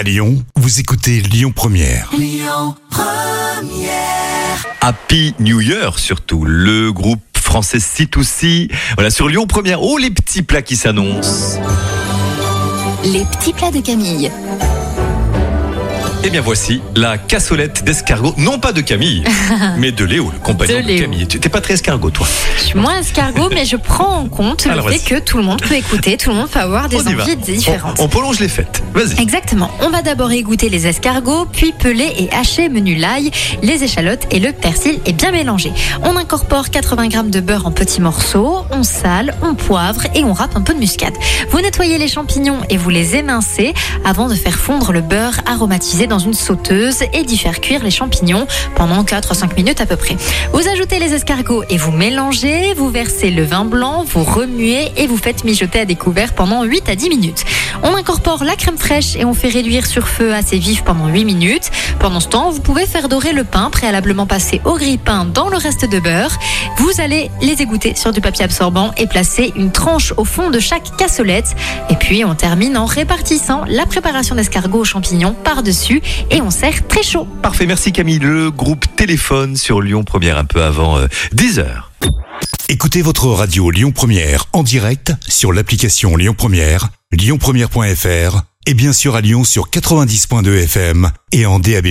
À Lyon, vous écoutez Lyon Première. Happy New Year surtout, le groupe français C2C. Voilà, sur Lyon Première. Oh, les petits plats qui s'annoncent. Les petits plats de Camille. Eh bien voici la cassolette d'escargot, non pas de Camille, mais de Léo, le compagnon De. Camille. Tu t'es pas très escargot, toi. Je suis moins escargot, mais je prends en compte le Alors, fait vas-y. que tout le monde peut écouter, tout le monde peut avoir des envies différentes. On, on prolonge les fêtes. Vas-y. Exactement. On va d'abord égoutter les escargots, puis peler et hacher menu l'ail, les échalotes et le persil est bien mélangé. On incorpore 80 g de beurre en petits morceaux, on sale, on poivre et on râpe un peu de muscade. Vous nettoyez les champignons et vous les émincez avant de faire fondre le beurre aromatisé dans une sauteuse et d'y faire cuire les champignons pendant 4 à 5 minutes à peu près. Vous ajoutez les escargots et vous mélangez, vous versez le vin blanc, vous remuez et vous faites mijoter à découvert pendant 8 à 10 minutes. On incorpore la crème fraîche et on fait réduire sur feu assez vif pendant 8 minutes. Pendant ce temps, vous pouvez faire dorer le pain préalablement passé au grille-pain dans le reste de beurre. Vous allez les égoutter sur du papier absorbant et placer une tranche au fond de chaque cassolette. Et puis on termine en répartissant la préparation d'escargots aux champignons par-dessus et on sert très chaud. Parfait, merci Camille. Le groupe Téléphone sur Lyon Première un peu avant euh, 10h. Écoutez votre radio Lyon Première en direct sur l'application Lyon Première, lyonpremière.fr et bien sûr à Lyon sur 90.2 FM et en DAB+.